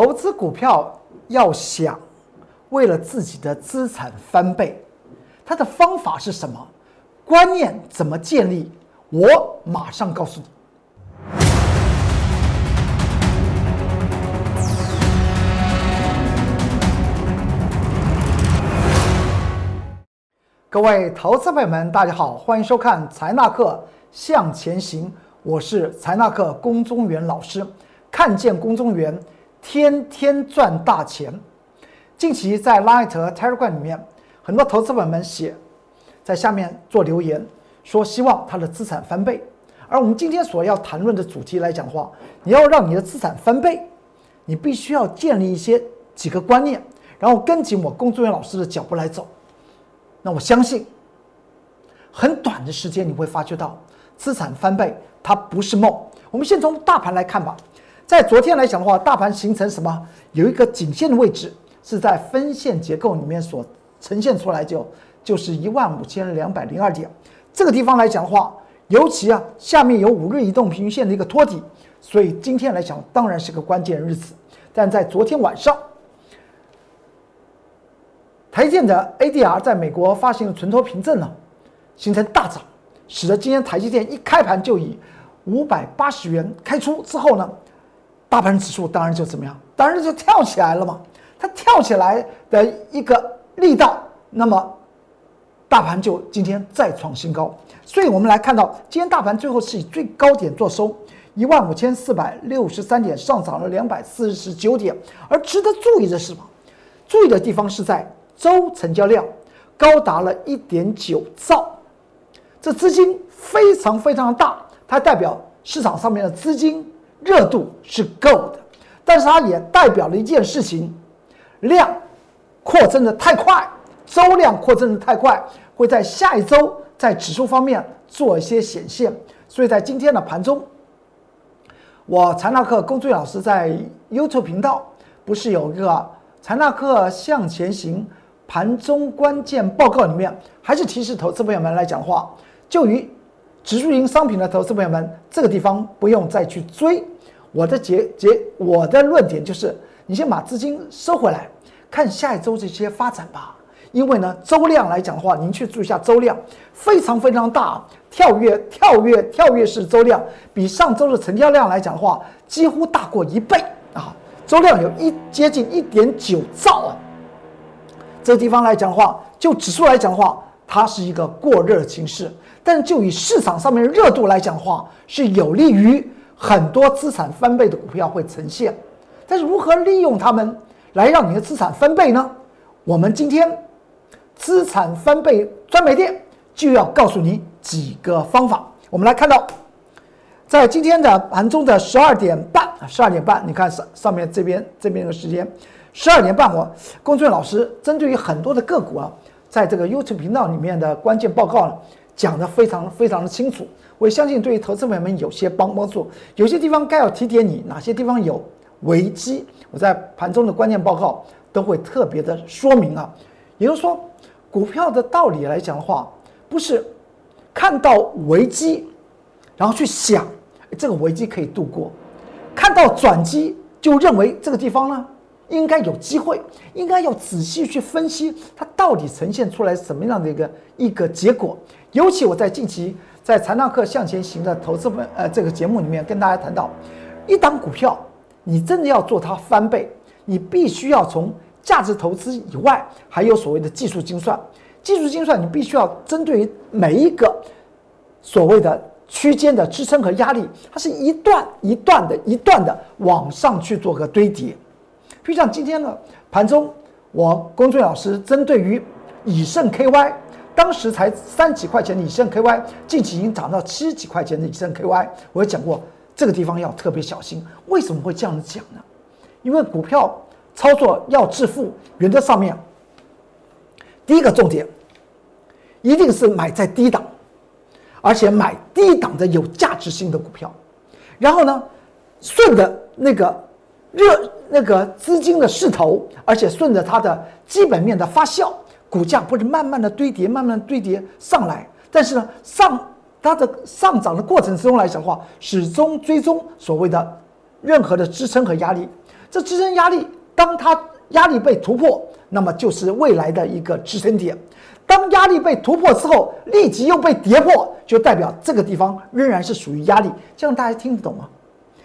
投资股票要想为了自己的资产翻倍，它的方法是什么？观念怎么建立？我马上告诉你。各位投资朋友们，大家好，欢迎收看财纳克向前行，我是财纳克龚宗元老师。看见龚宗元，天天赚大钱。近期在 Light 和 Telegram 里面，很多投资朋友们写在下面做留言，说希望他的资产翻倍。而我们今天所要谈论的主题来讲的话，你要让你的资产翻倍，你必须要建立一些几个观念，然后跟紧我工作人员老师的脚步来走。那我相信，很短的时间你会发觉到资产翻倍，它不是梦。我们先从大盘来看吧，在昨天来讲的话，大盘形成什么？有一个颈线的位置是在分线结构里面所呈现出来，就就是一万五千两百零二点。这个地方来讲的话，尤其啊下面有五日移动平均线的一个托底，所以今天来讲当然是个关键日子。但在昨天晚上。台积电的 ADR 在美国发行的存托凭证呢，形成大涨，使得今天台积电一开盘就以五百八十元开出之后呢，大盘指数当然就怎么样，当然就跳起来了嘛。它跳起来的一个力道，那么大盘就今天再创新高。所以我们来看到，今天大盘最后是以最高点做收，一万五千四百六十三点，上涨了两百四十九点。而值得注意的是什么？注意的地方是在。周成交量高达了一点九兆，这资金非常非常的大，它代表市场上面的资金热度是够的，但是它也代表了一件事情，量扩增的太快，周量扩增的太快，会在下一周在指数方面做一些显现，所以在今天的盘中，我财纳克龚俊老师在 YouTube 频道不是有一个财纳克向前行。盘中关键报告里面，还是提示投资朋友们来讲话，就于指数型商品的投资朋友们，这个地方不用再去追。我的结结，我的论点就是，你先把资金收回来，看下一周这些发展吧。因为呢，周量来讲的话，您去注意一下周量，非常非常大，跳跃跳跃跳跃式周量，比上周的成交量来讲的话，几乎大过一倍啊！周量有一接近一点九兆啊。这地方来讲的话，就指数来讲的话，它是一个过热的情势，但就以市场上面热度来讲的话，是有利于很多资产翻倍的股票会呈现。但是如何利用它们来让你的资产翻倍呢？我们今天资产翻倍专卖店就要告诉你几个方法。我们来看到，在今天的盘中的十二点半，十二点半，你看上上面这边这边的时间。十二点半，我龚俊老师针对于很多的个股啊，在这个 YouTube 频道里面的关键报告呢，讲的非常非常的清楚。我相信对于投资朋友们有些帮帮助，有些地方该要提点你，哪些地方有危机，我在盘中的关键报告都会特别的说明啊。也就是说，股票的道理来讲的话，不是看到危机，然后去想这个危机可以度过，看到转机就认为这个地方呢。应该有机会，应该要仔细去分析它到底呈现出来什么样的一个一个结果。尤其我在近期在财纳克向前行的投资分呃这个节目里面跟大家谈到，一档股票你真的要做它翻倍，你必须要从价值投资以外，还有所谓的技术精算。技术精算你必须要针对于每一个所谓的区间的支撑和压力，它是一段一段的一段的往上去做个堆叠。就像今天呢盘中，我龚俊老师针对于以盛 KY，当时才三几块钱的以盛 KY，近期已经涨到七几块钱的以盛 KY，我也讲过这个地方要特别小心。为什么会这样子讲呢？因为股票操作要致富，原则上面第一个重点一定是买在低档，而且买低档的有价值性的股票，然后呢，顺着那个。热那个资金的势头，而且顺着它的基本面的发酵，股价不是慢慢的堆叠，慢慢堆叠上来。但是呢，上它的上涨的过程之中来讲的话，始终追踪所谓的任何的支撑和压力。这支撑压力，当它压力被突破，那么就是未来的一个支撑点。当压力被突破之后，立即又被跌破，就代表这个地方仍然是属于压力。这样大家听得懂吗？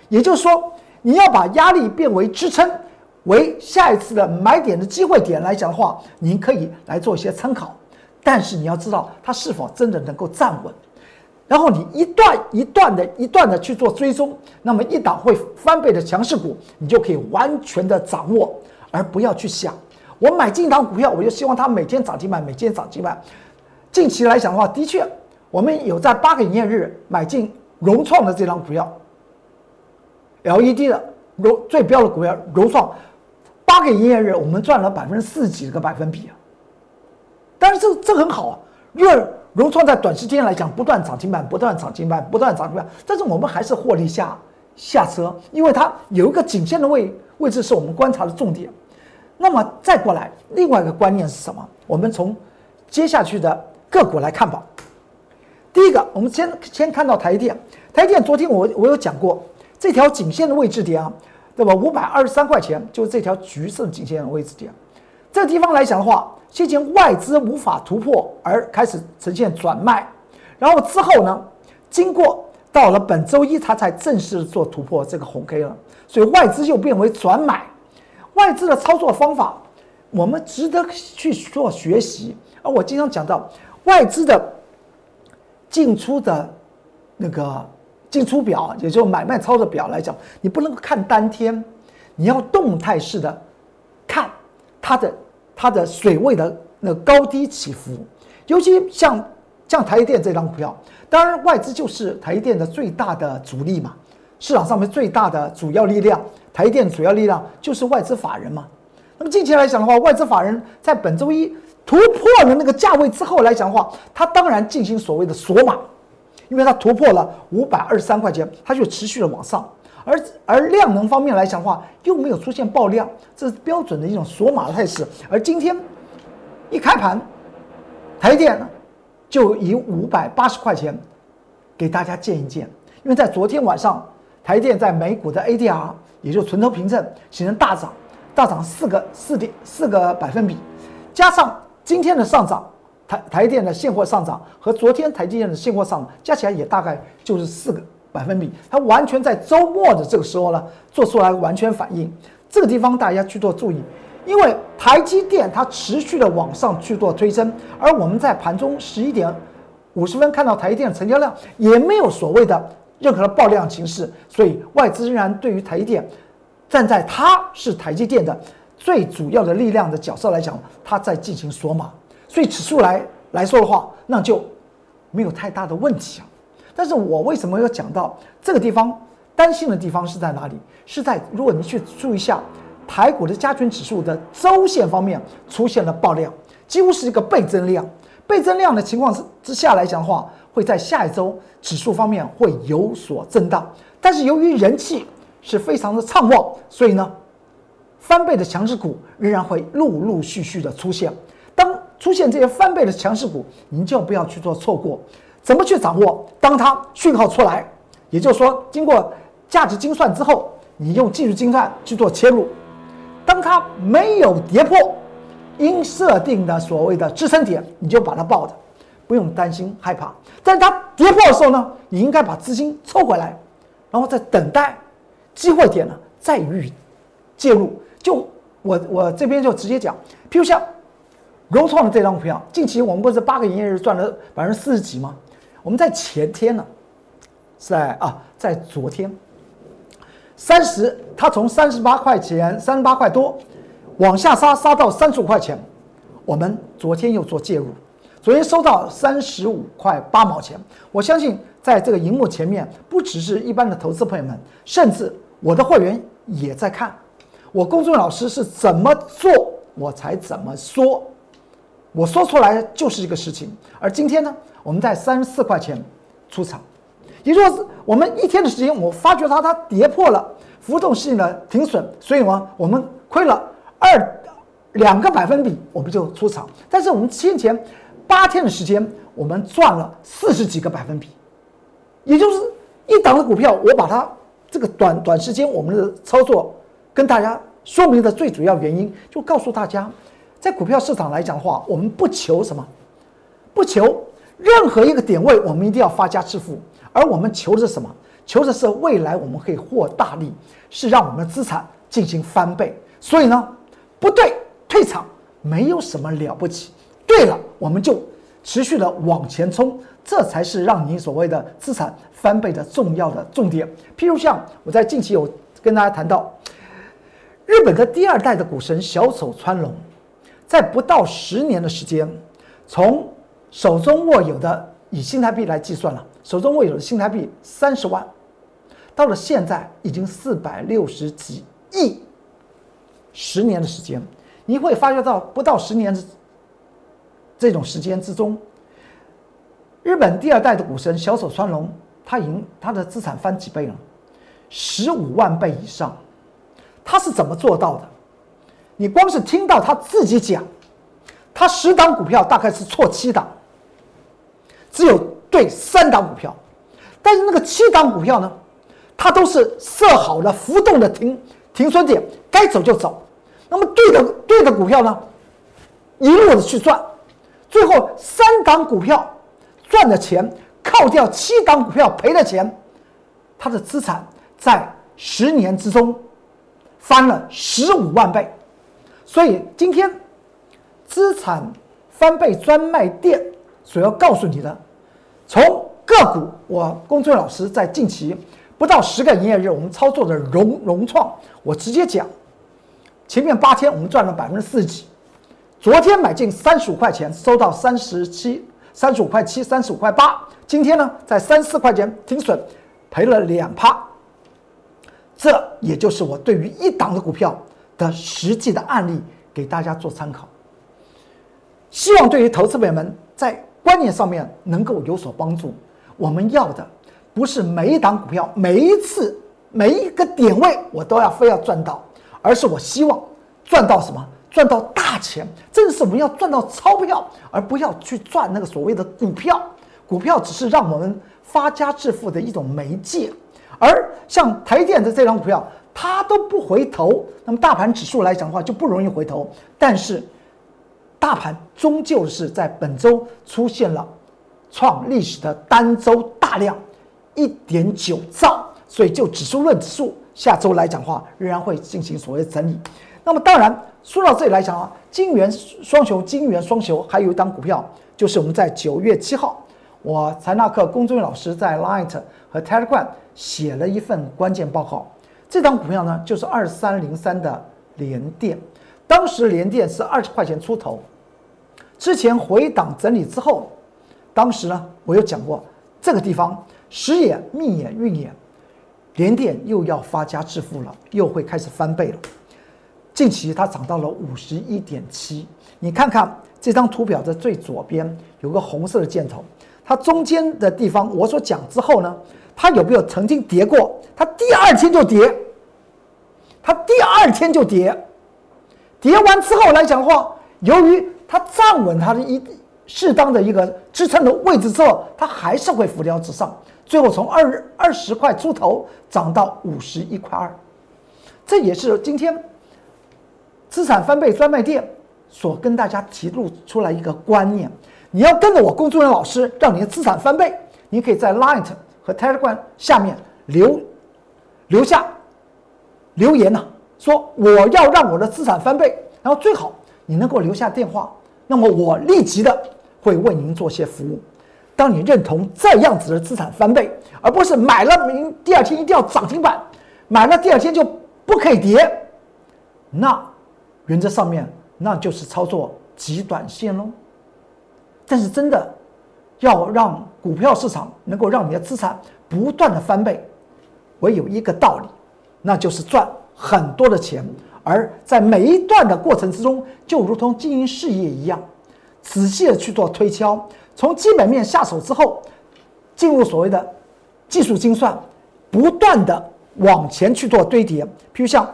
也就是说，你要把压力变为支撑，为下一次的买点的机会点来讲的话，您可以来做一些参考。但是你要知道，它是否真的能够站稳。然后你一段一段的、一段的去做追踪，那么一档会翻倍的强势股，你就可以完全的掌握，而不要去想我买进一档股票，我就希望它每天涨停板，每天涨停板。近期来讲的话，的确，我们有在八个营业日买进融创的这张股票，LED 的融最标的股票融创，八个营业日我们赚了百分之四几个百分比啊！但是这这很好啊，因为。融创在短时间来讲不断涨停板，不断涨停板，不断涨停板，但是我们还是获利下下车，因为它有一个颈线的位位置是我们观察的重点。那么再过来，另外一个观念是什么？我们从接下去的个股来看吧。第一个，我们先先看到台电，台电昨天我我有讲过这条颈线的位置点啊，对吧？五百二十三块钱就是这条橘色颈线的位置点，这个地方来讲的话。先前外资无法突破而开始呈现转卖，然后之后呢，经过到了本周一，它才正式做突破这个红 K 了，所以外资又变为转买。外资的操作方法，我们值得去做学习。而我经常讲到外资的进出的那个进出表，也就是买卖操作表来讲，你不能看当天，你要动态式的看它的。它的水位的那高低起伏，尤其像像台积电这张股票，当然外资就是台积电的最大的主力嘛，市场上面最大的主要力量，台积电主要力量就是外资法人嘛。那么近期来讲的话，外资法人在本周一突破了那个价位之后来讲的话，它当然进行所谓的锁码，因为它突破了五百二十三块钱，它就持续的往上。而而量能方面来讲的话，又没有出现爆量，这是标准的一种锁码态势。而今天一开盘，台电就以五百八十块钱给大家见一见，因为在昨天晚上，台电在美股的 ADR 也就是存头凭证形成大涨，大涨四个四点四个百分比，加上今天的上涨，台台电的现货上涨和昨天台积电的现货上涨加起来也大概就是四个。百分比，它完全在周末的这个时候呢，做出来完全反应。这个地方大家去做注意，因为台积电它持续的往上去做推升，而我们在盘中十一点五十分看到台积电的成交量也没有所谓的任何的爆量形式，所以外资仍然对于台积电站在它是台积电的最主要的力量的角色来讲，它在进行锁码，所以指数来来说的话，那就没有太大的问题啊。但是我为什么要讲到这个地方？担心的地方是在哪里？是在如果你去注意一下台股的加权指数的周线方面出现了爆量，几乎是一个倍增量。倍增量的情况之之下来讲的话，会在下一周指数方面会有所震荡。但是由于人气是非常的畅旺，所以呢，翻倍的强势股仍然会陆陆续续的出现。出现这些翻倍的强势股，您就不要去做错过。怎么去掌握？当它讯号出来，也就是说，经过价值精算之后，你用技术精算去做切入。当它没有跌破应设定的所谓的支撑点，你就把它抱着，不用担心害怕。但是它跌破的时候呢，你应该把资金抽回来，然后再等待机会点呢再予以介入。就我我这边就直接讲，譬如像融创的这张股票，近期我们不是八个营业日赚了百分之四十几吗？我们在前天呢，在啊，在昨天，三十，它从三十八块钱、三十八块多往下杀，杀到三十五块钱。我们昨天又做介入，昨天收到三十五块八毛钱。我相信在这个荧幕前面，不只是一般的投资朋友们，甚至我的会员也在看。我公众老师是怎么做，我才怎么说。我说出来就是一个事情。而今天呢？我们在三十四块钱出场，也就是我们一天的时间，我发觉它它跌破了浮动性的停损，所以呢，我们亏了二两个百分比，我们就出场。但是我们先前八天的时间，我们赚了四十几个百分比，也就是一档的股票，我把它这个短短时间我们的操作跟大家说明的最主要原因，就告诉大家，在股票市场来讲的话，我们不求什么，不求任何一个点位，我们一定要发家致富，而我们求的是什么？求的是未来我们可以获大利，是让我们的资产进行翻倍。所以呢，不对，退场没有什么了不起。对了，我们就持续的往前冲，这才是让你所谓的资产翻倍的重要的重点。譬如像我在近期有跟大家谈到，日本的第二代的股神小丑川龙，在不到十年的时间，从手中握有的以新台币来计算了，手中握有的新台币三十万，到了现在已经四百六十几亿，十年的时间，你会发觉到不到十年之这种时间之中，日本第二代的股神小手川龙，他赢他的资产翻几倍了，十五万倍以上。他是怎么做到的？你光是听到他自己讲，他十档股票大概是错七档，只有对三档股票，但是那个七档股票呢，他都是设好了浮动的停停损点，该走就走。那么对的对的股票呢，一路的去赚。最后三档股票赚的钱，扣掉七档股票赔的钱，他的资产在十年之中翻了十五万倍。所以今天资产翻倍专卖店所要告诉你的，从个股，我龚俊老师在近期不到十个营业日，我们操作的融融创，我直接讲，前面八天我们赚了百分之四十几。昨天买进三十五块钱，收到三十七、三十五块七、三十五块八。今天呢，在三四块钱停损，赔了两趴。这也就是我对于一档的股票的实际的案例，给大家做参考。希望对于投资朋友们在观念上面能够有所帮助。我们要的不是每一档股票、每一次、每一个点位我都要非要赚到，而是我希望赚到什么？赚到大钱，正是我们要赚到钞票，而不要去赚那个所谓的股票。股票只是让我们发家致富的一种媒介，而像台电的这张股票，它都不回头。那么大盘指数来讲的话，就不容易回头。但是，大盘终究是在本周出现了创历史的单周大量一点九兆，所以就指数论指数，下周来讲的话仍然会进行所谓的整理。那么当然。说到这里来讲啊，金元双雄，金元双雄，还有一档股票，就是我们在九月七号，我财纳克龚忠元老师在 Light 和 Telegram 写了一份关键报告。这张股票呢，就是二三零三的联电，当时联电是二十块钱出头，之前回档整理之后，当时呢，我有讲过这个地方时也命也、运也，联电又要发家致富了，又会开始翻倍了。近期它涨到了五十一点七，你看看这张图表的最左边有个红色的箭头，它中间的地方我所讲之后呢，它有没有曾经跌过？它第二天就跌，它第二天就跌，跌完之后来讲的话，由于它站稳它的一适当的一个支撑的位置之后，它还是会浮雕直上，最后从二二十块出头涨到五十一块二，这也是今天。资产翻倍专卖店所跟大家提露出来一个观念，你要跟着我工作人员老师，让你的资产翻倍。你可以在 Light 和 Telegram 下面留留下留言呢，说我要让我的资产翻倍，然后最好你能够留下电话，那么我立即的会为您做些服务。当你认同这样子的资产翻倍，而不是买了明第二天一定要涨停板，买了第二天就不可以跌，那。原则上面，那就是操作极短线喽。但是真的要让股票市场能够让你的资产不断的翻倍，唯有一个道理，那就是赚很多的钱。而在每一段的过程之中，就如同经营事业一样，仔细的去做推敲，从基本面下手之后，进入所谓的技术精算，不断的往前去做堆叠。譬如像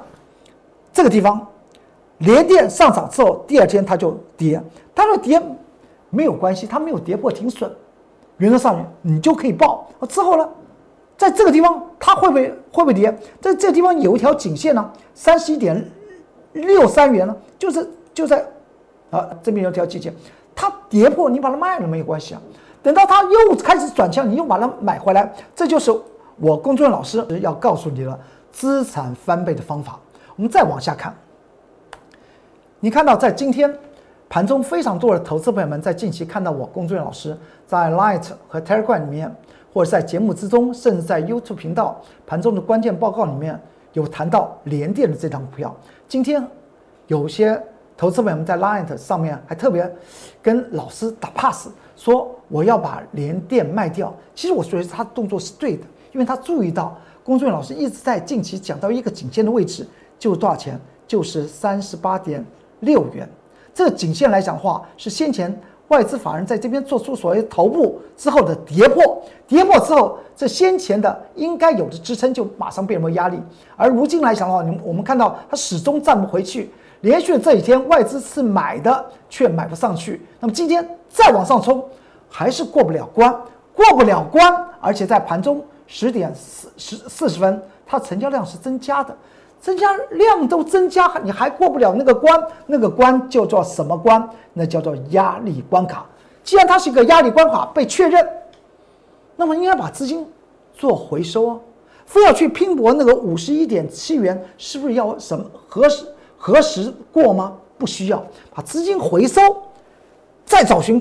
这个地方。连电上涨之后，第二天它就跌，它说跌没有关系，它没有跌破停损，原则上面你就可以报。之后呢，在这个地方它会不会会不会跌？在这地方有一条颈线呢，三十一点六三元呢，就是就在啊这边有条颈线，它跌破你把它卖了没有关系啊。等到它又开始转向，你又把它买回来，这就是我公众老师要告诉你的资产翻倍的方法。我们再往下看，你看到在今天盘中非常多的投资朋友们在近期看到我公众老师在 Light 和 Telegram 里面，或者在节目之中，甚至在 YouTube 频道盘中的关键报告里面有谈到联电的这张股票。今天有些投资朋友们在 Line 上面还特别跟老师打 pass。说我要把联电卖掉，其实我觉得他动作是对的，因为他注意到龚俊老师一直在近期讲到一个颈线的位置，就是多少钱？就是三十八点六元。这个颈线来讲的话，是先前外资法人在这边做出所谓头部之后的跌破，跌破之后，这先前的应该有的支撑就马上变为压力。而如今来讲的话，你我们看到它始终站不回去，连续这几天外资是买的，却买不上去。那么今天。再往上冲，还是过不了关，过不了关，而且在盘中十点四十四十分，它成交量是增加的，增加量都增加，你还过不了那个关，那个关叫做什么关？那叫做压力关卡。既然它是一个压力关卡被确认，那么应该把资金做回收啊，非要去拼搏那个五十一点七元，是不是要什么何时何时过吗？不需要，把资金回收。再找寻，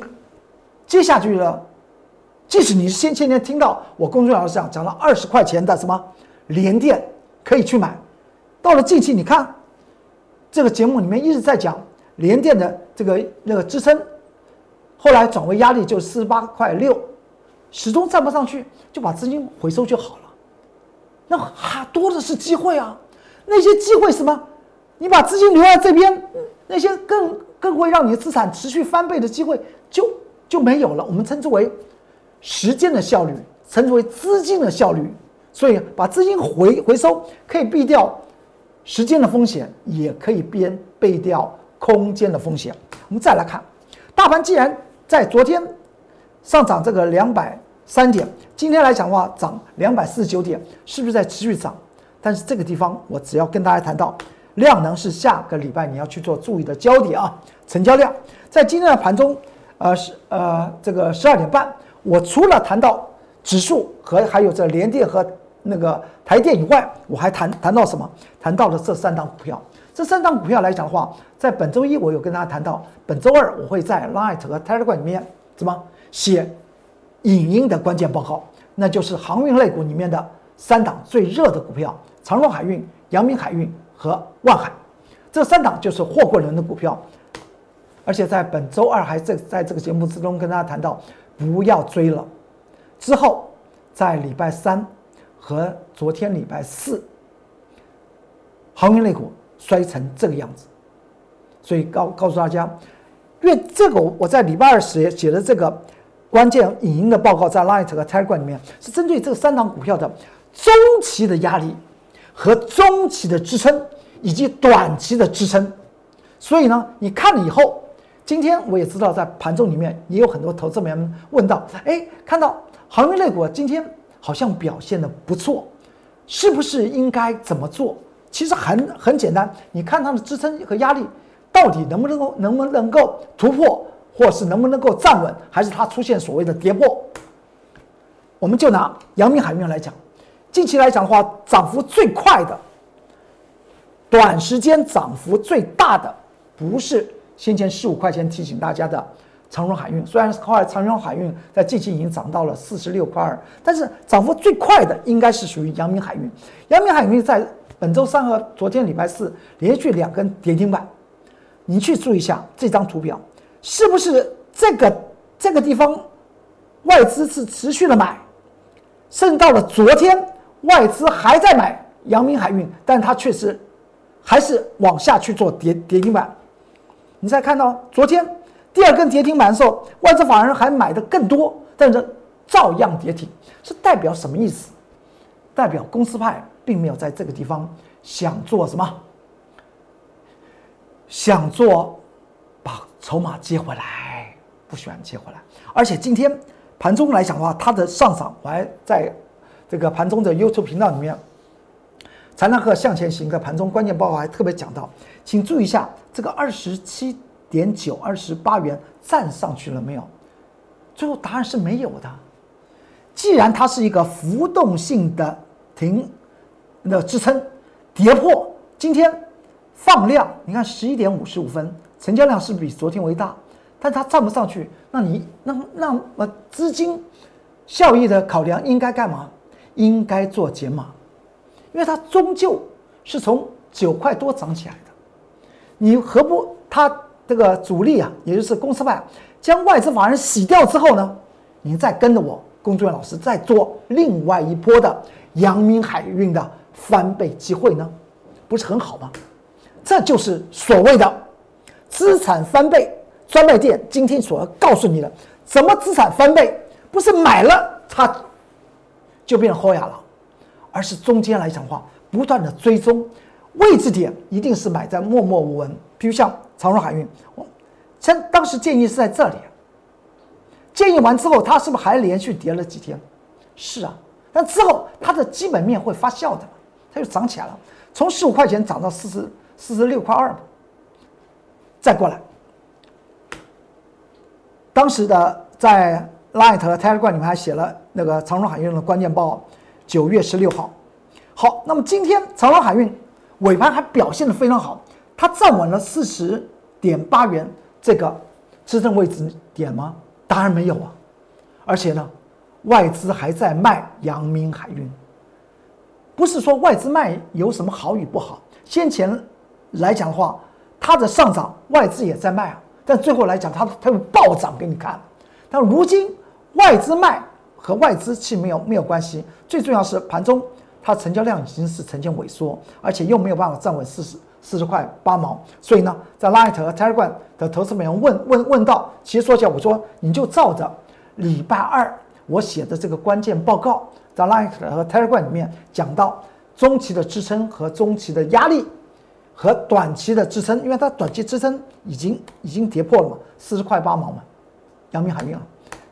接下去呢？即使你是先前天听到我公众老师讲讲了二十块钱的什么连电可以去买，到了近期你看，这个节目里面一直在讲连电的这个那个支撑，后来转为压力就四十八块六，始终站不上去，就把资金回收就好了。那还多的是机会啊！那些机会什么？你把资金留在这边，那些更。更会让你资产持续翻倍的机会就就没有了。我们称之为时间的效率，称之为资金的效率。所以把资金回回收，可以避掉时间的风险，也可以边背掉空间的风险。我们再来看，大盘既然在昨天上涨这个两百三点，今天来讲的话涨两百四十九点，是不是在持续涨？但是这个地方我只要跟大家谈到。量能是下个礼拜你要去做注意的焦点啊！成交量在今天的盘中，呃是呃这个十二点半，我除了谈到指数和还有这联电和那个台电以外，我还谈谈到什么？谈到了这三档股票。这三档股票来讲的话，在本周一我有跟大家谈到，本周二我会在 Light 和 Telegram 里面怎么写影音的关键报告，那就是航运类股里面的三档最热的股票：长荣海运、阳明海运。和万海，这三档就是货柜轮的股票，而且在本周二还在在这个节目之中跟大家谈到，不要追了。之后在礼拜三和昨天礼拜四，航运类股摔成这个样子，所以告告诉大家，因为这个我在礼拜二写写的这个关键影音的报告，在 Light 和 Telegram 里面是针对这三档股票的中期的压力。和中期的支撑以及短期的支撑，所以呢，你看了以后，今天我也知道在盘中里面也有很多投资朋友们问到，哎，看到航运类股今天好像表现的不错，是不是应该怎么做？其实很很简单，你看它的支撑和压力到底能不能够能不能够突破，或是能不能够站稳，还是它出现所谓的跌破？我们就拿阳明海运来讲。近期来讲的话，涨幅最快的、短时间涨幅最大的，不是先前十五块钱提醒大家的长荣海运。虽然后来长荣海运在近期已经涨到了四十六块二，但是涨幅最快的应该是属于阳明海运。阳明海运在本周三和昨天礼拜四连续两根跌停板，你去注意一下这张图表，是不是这个这个地方外资是持续的买，甚至到了昨天。外资还在买阳明海运，但它确实还是往下去做跌跌停板。你再看到昨天第二根跌停板的时候，外资法人还买的更多，但是照样跌停，是代表什么意思？代表公司派并没有在这个地方想做什么，想做把筹码接回来，不喜欢接回来。而且今天盘中来讲的话，它的上涨我还在。这个盘中的 YouTube 频道里面，财纳克向前行的盘中关键报告还特别讲到，请注意一下这个二十七点九二十八元站上去了没有？最后答案是没有的。既然它是一个浮动性的停的支撑，跌破今天放量，你看十一点五十五分，成交量是比昨天为大？但它站不上去，那你那那么资金效益的考量应该干嘛？应该做减码，因为它终究是从九块多涨起来的。你何不它这个主力啊，也就是公司派，将外资法人洗掉之后呢？你再跟着我龚志远老师再做另外一波的阳明海运的翻倍机会呢？不是很好吗？这就是所谓的资产翻倍。专卖店今天所要告诉你的，怎么资产翻倍，不是买了它就变成豁牙了，而是中间来讲话，不断的追踪位置点，一定是买在默默无闻。比如像长荣海运，我像当时建议是在这里，建议完之后，它是不是还连续跌了几天？是啊，但之后它的基本面会发酵的，它就涨起来了，从十五块钱涨到四十四十六块二，再过来。当时的在 Light 和 Telegram 里面还写了那个长荣海运的关键报，九月十六号。好，那么今天长荣海运尾盘还表现的非常好，它站稳了四十点八元这个支撑位置点吗？当然没有啊，而且呢，外资还在卖阳明海运。不是说外资卖有什么好与不好，先前来讲的话，它的上涨外资也在卖啊。但最后来讲，它它会暴涨给你看。但如今外资卖和外资其实没有没有关系，最重要是盘中它成交量已经是呈现萎缩，而且又没有办法站稳四十四十块八毛。所以呢，在 Light 和 Telegram 的投资朋友问问问到，其实说起来，我说你就照着礼拜二我写的这个关键报告，在 Light 和 Telegram 里面讲到中期的支撑和中期的压力。和短期的支撑，因为它短期支撑已经已经跌破了嘛，四十块八毛嘛，阳明海运啊，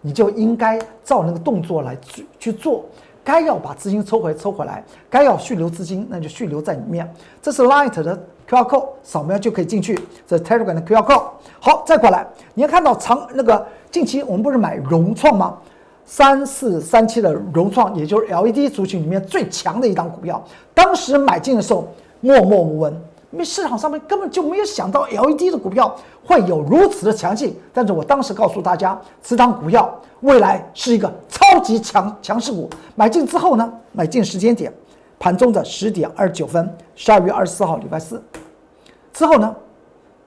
你就应该照那个动作来去去做，该要把资金抽回抽回来，该要续留资金那就续留在里面。这是 Light 的 QR code，扫描就可以进去。这 Telegram 的 QR code。好，再过来，你要看到长那个近期我们不是买融创吗？三四三七的融创，也就是 LED 族群里面最强的一档股票，当时买进的时候默默无闻。因为市场上面根本就没有想到 LED 的股票会有如此的强劲，但是我当时告诉大家，此档股票未来是一个超级强强势股。买进之后呢，买进时间点，盘中的十点二十九分，十二月二十四号礼拜四之后呢，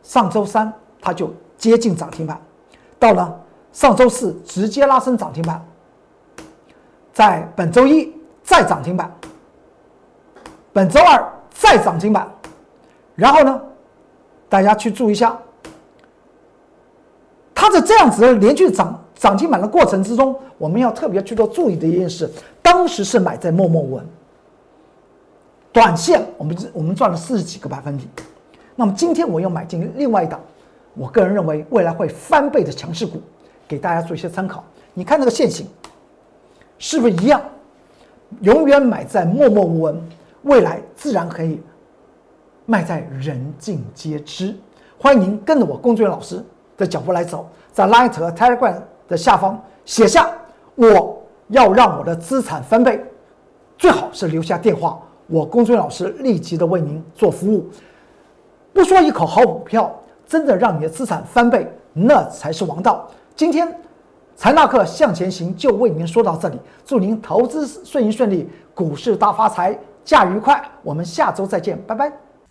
上周三它就接近涨停板，到了上周四直接拉升涨停板，在本周一再涨停板，本周二再涨停板。然后呢，大家去注意一下，它在这样子的连续涨涨停板的过程之中，我们要特别去做注意的一件事，当时是买在默默无闻，短线我们我们赚了四十几个百分点，那么今天我又买进另外一档，我个人认为未来会翻倍的强势股，给大家做一些参考。你看那个线型，是不是一样？永远买在默默无闻，未来自然可以。卖在人尽皆知，欢迎您跟着我龚俊老师的脚步来走，在 Light 和 Telegram 的下方写下我要让我的资产翻倍，最好是留下电话，我龚俊老师立即的为您做服务。不说一口好股票，真的让你的资产翻倍，那才是王道。今天财纳克向前行就为您说到这里，祝您投资顺心顺利，股市大发财，假愉快。我们下周再见，拜拜。